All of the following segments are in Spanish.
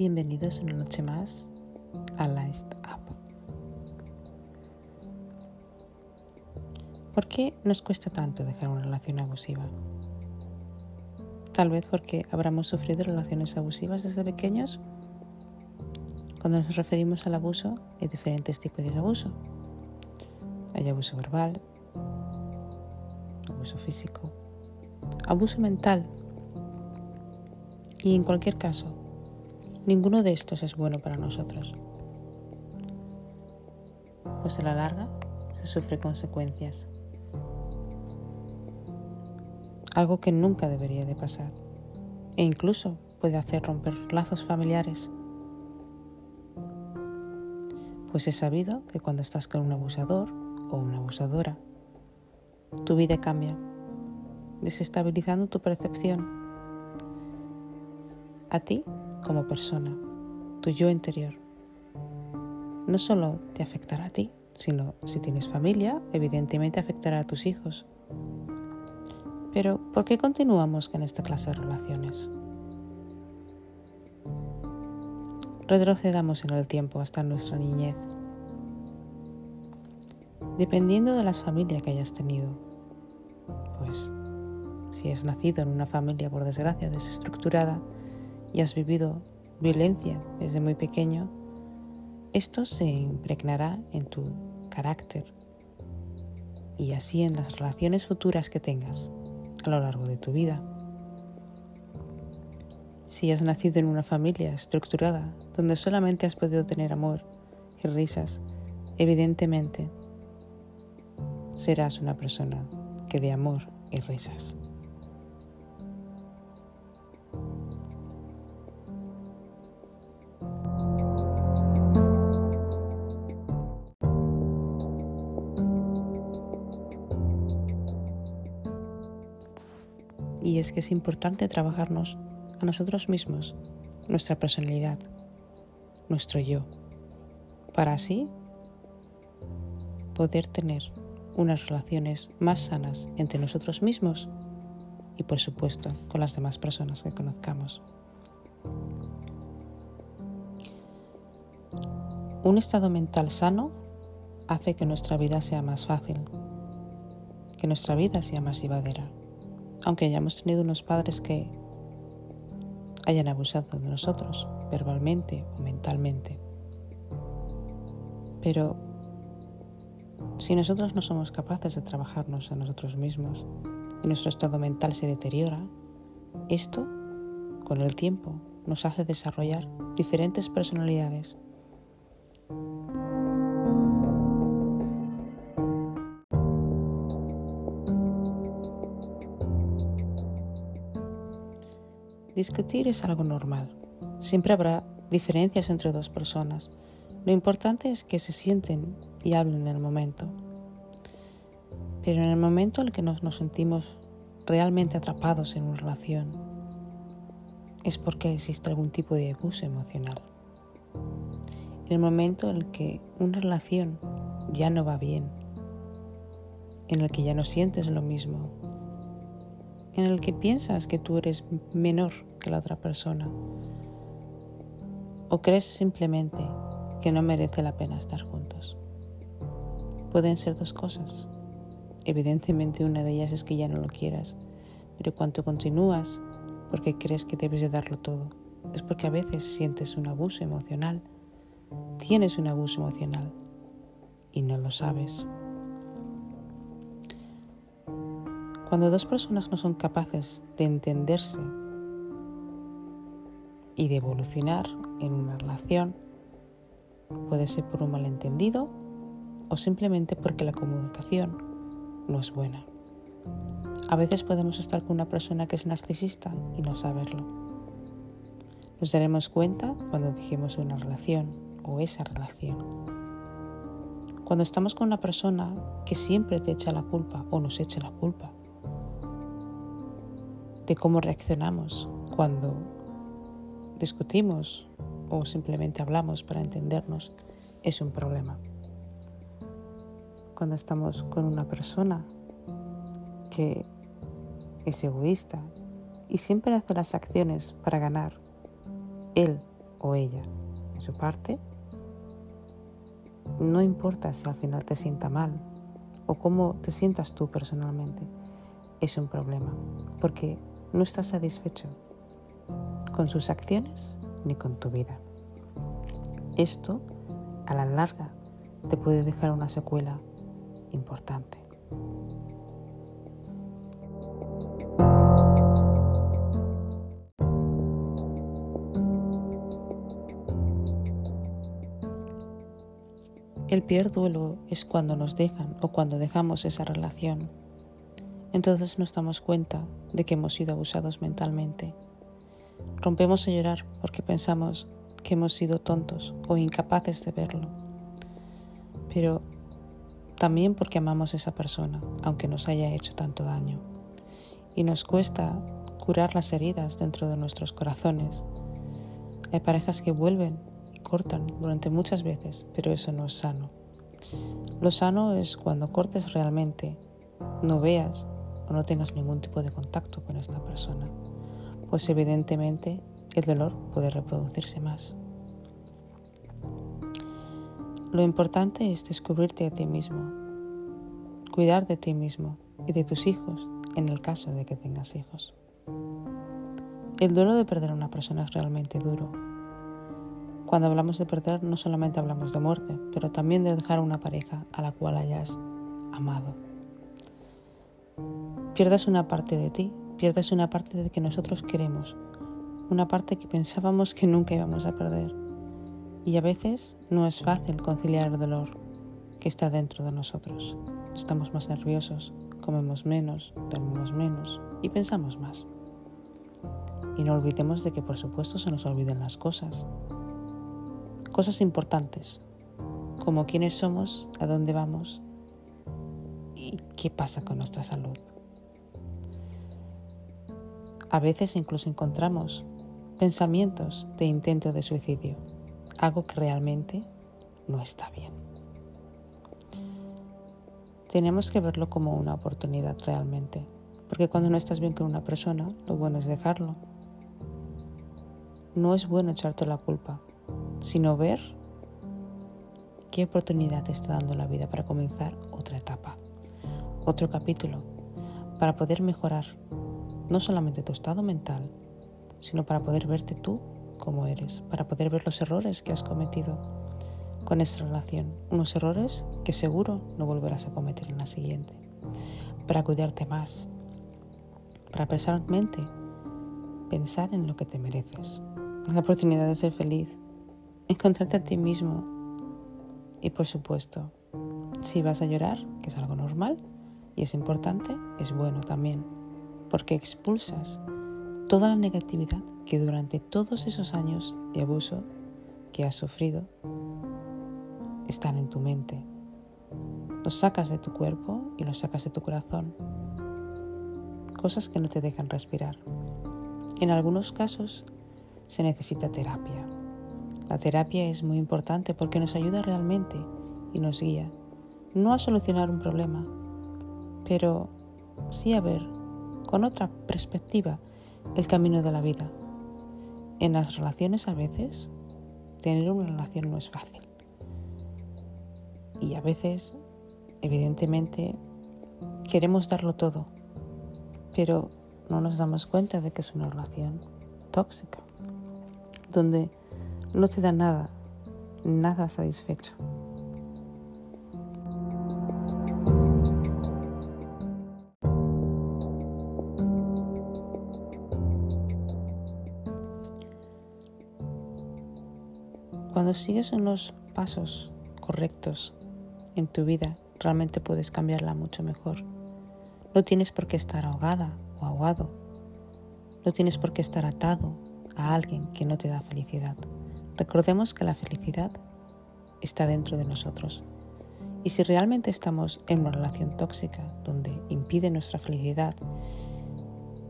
Bienvenidos una noche más a List Up. ¿Por qué nos cuesta tanto dejar una relación abusiva? Tal vez porque habremos sufrido relaciones abusivas desde pequeños. Cuando nos referimos al abuso, hay diferentes tipos de abuso. Hay abuso verbal, abuso físico, abuso mental. Y en cualquier caso, ninguno de estos es bueno para nosotros. Pues a la larga se sufre consecuencias. Algo que nunca debería de pasar. E incluso puede hacer romper lazos familiares. Pues he sabido que cuando estás con un abusador o una abusadora, tu vida cambia, desestabilizando tu percepción a ti como persona, tu yo interior. No solo te afectará a ti, sino si tienes familia, evidentemente afectará a tus hijos. Pero, ¿por qué continuamos con esta clase de relaciones? Retrocedamos en el tiempo hasta nuestra niñez. Dependiendo de la familia que hayas tenido, pues si has nacido en una familia por desgracia desestructurada y has vivido violencia desde muy pequeño, esto se impregnará en tu carácter y así en las relaciones futuras que tengas a lo largo de tu vida. Si has nacido en una familia estructurada donde solamente has podido tener amor y risas, evidentemente serás una persona que de amor y risas. Y es que es importante trabajarnos a nosotros mismos, nuestra personalidad, nuestro yo, para así poder tener unas relaciones más sanas entre nosotros mismos y por supuesto con las demás personas que conozcamos. Un estado mental sano hace que nuestra vida sea más fácil, que nuestra vida sea más llevadera aunque hayamos tenido unos padres que hayan abusado de nosotros, verbalmente o mentalmente. Pero si nosotros no somos capaces de trabajarnos a nosotros mismos y nuestro estado mental se deteriora, esto, con el tiempo, nos hace desarrollar diferentes personalidades Discutir es algo normal. Siempre habrá diferencias entre dos personas. Lo importante es que se sienten y hablen en el momento. Pero en el momento en el que nos, sentimos realmente atrapados en una relación, es porque existe algún tipo de abuso emocional. En el momento en el que una relación ya no va bien, en el que ya no sientes lo mismo, en el que piensas que tú eres menor que la otra persona o crees simplemente que no merece la pena estar juntos. Pueden ser dos cosas. Evidentemente una de ellas es que ya no lo quieras, pero cuando continúas porque crees que debes de darlo todo, es porque a veces sientes un abuso emocional, tienes un abuso emocional y no lo sabes. Cuando dos personas no son capaces de entenderse y de evolucionar en una relación, puede ser por un malentendido o simplemente porque la comunicación no es buena. A veces podemos estar con una persona que es narcisista y no saberlo. Nos daremos cuenta cuando dejemos una relación o esa relación. Cuando estamos con una persona que siempre te echa la culpa o nos echa la culpa de cómo reaccionamos cuando discutimos o simplemente hablamos para entendernos es un problema. Cuando estamos con una persona que es egoísta y siempre hace las acciones para ganar él o ella, en su parte, no importa si al final te sienta mal o cómo te sientas tú personalmente, es un problema, porque no estás satisfecho con sus acciones ni con tu vida. Esto, a la larga, te puede dejar una secuela importante. El peor duelo es cuando nos dejan o cuando dejamos esa relación. Entonces nos damos cuenta de que hemos sido abusados mentalmente. Rompemos a llorar porque pensamos que hemos sido tontos o incapaces de verlo. Pero también porque amamos a esa persona, aunque nos haya hecho tanto daño. Y nos cuesta curar las heridas dentro de nuestros corazones. Hay parejas que vuelven cortan durante muchas veces, pero eso no es sano. Lo sano es cuando cortes realmente, no veas o no tengas ningún tipo de contacto con esta persona, pues evidentemente el dolor puede reproducirse más. Lo importante es descubrirte a ti mismo, cuidar de ti mismo y de tus hijos en el caso de que tengas hijos. El dolor de perder a una persona es realmente duro, cuando hablamos de perder no solamente hablamos de muerte, pero también de dejar una pareja a la cual hayas amado. Pierdes una parte de ti, pierdes una parte de que nosotros queremos, una parte que pensábamos que nunca íbamos a perder. Y a veces no es fácil conciliar el dolor que está dentro de nosotros. Estamos más nerviosos, comemos menos, dormimos menos y pensamos más. Y no olvidemos de que por supuesto se nos olviden las cosas, cosas importantes, como quiénes somos, a dónde vamos y qué pasa con nuestra salud. A veces incluso encontramos pensamientos de intento de suicidio, algo que realmente no está bien. Tenemos que verlo como una oportunidad realmente, porque cuando no estás bien con una persona, lo bueno es dejarlo. No es bueno echarte la culpa, sino ver qué oportunidad te está dando la vida para comenzar otra etapa, otro capítulo, para poder mejorar no solamente tu estado mental, sino para poder verte tú como eres, para poder ver los errores que has cometido con esta relación, unos errores que seguro no volverás a cometer en la siguiente, para cuidarte más, para personalmente pensar en lo que te mereces, la oportunidad de ser feliz, encontrarte a ti mismo. Y por supuesto, si vas a llorar, que es algo normal y es importante, es bueno también, porque expulsas toda la negatividad que durante todos esos años de abuso que has sufrido están en tu mente. Los sacas de tu cuerpo y los sacas de tu corazón. Cosas que no te dejan respirar. En algunos casos se necesita terapia. La terapia es muy importante porque nos ayuda realmente y nos guía, no a solucionar un problema, pero sí a ver con otra perspectiva el camino de la vida. En las relaciones a veces tener una relación no es fácil. Y a veces, evidentemente, queremos darlo todo, pero no nos damos cuenta de que es una relación tóxica, donde no te da nada, nada satisfecho. Cuando sigues unos pasos correctos en tu vida, realmente puedes cambiarla mucho mejor. No tienes por qué estar ahogada o ahogado. No tienes por qué estar atado a alguien que no te da felicidad. Recordemos que la felicidad está dentro de nosotros. Y si realmente estamos en una relación tóxica donde impide nuestra felicidad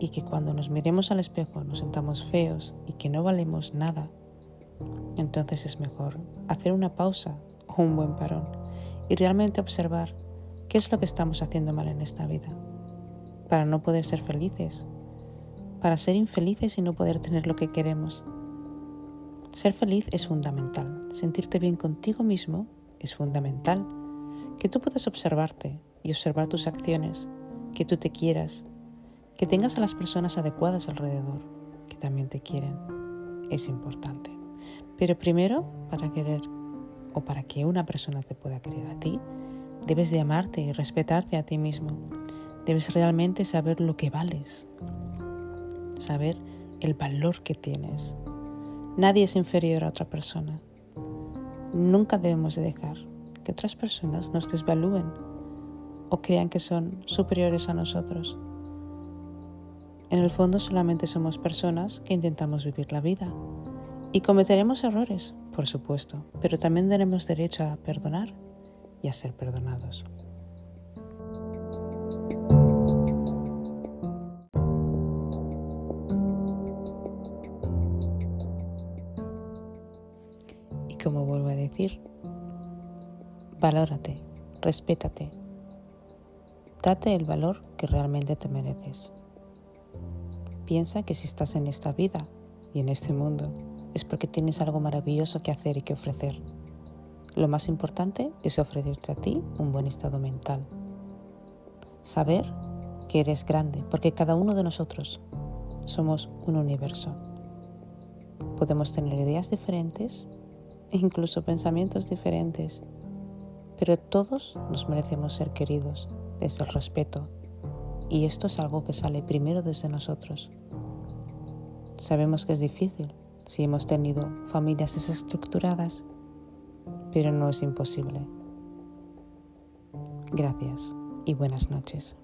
y que cuando nos miremos al espejo nos sentamos feos y que no valemos nada, entonces es mejor hacer una pausa o un buen parón y realmente observar qué es lo que estamos haciendo mal en esta vida para no poder ser felices, para ser infelices y no poder tener lo que queremos Ser feliz es fundamental. Sentirte bien contigo mismo es fundamental. Que tú puedas observarte y observar tus acciones, que tú te quieras, que tengas a las personas adecuadas alrededor, que también te quieren, es importante. Pero primero, para querer o para que una persona te pueda querer a ti, debes de amarte y respetarte a ti mismo. Debes realmente saber lo que vales, saber el valor que tienes. Nadie es inferior a otra persona. Nunca debemos de dejar que otras personas nos desvalúen o crean que son superiores a nosotros. En el fondo solamente somos personas que intentamos vivir la vida y cometeremos errores, por supuesto, pero también tenemos derecho a perdonar y a ser perdonados. Y como vuelvo a decir, valórate, respétate, date el valor que realmente te mereces. Piensa que si estás en esta vida y en este mundo es porque tienes algo maravilloso que hacer y que ofrecer. Lo más importante es ofrecerte a ti un buen estado mental. Saber que eres grande, porque cada uno de nosotros somos un universo. Podemos tener ideas diferentes incluso pensamientos diferentes, pero todos nos merecemos ser queridos desde el respeto, y esto es algo que sale primero desde nosotros. Sabemos que es difícil si hemos tenido familias desestructuradas, pero no es imposible. Gracias y buenas noches.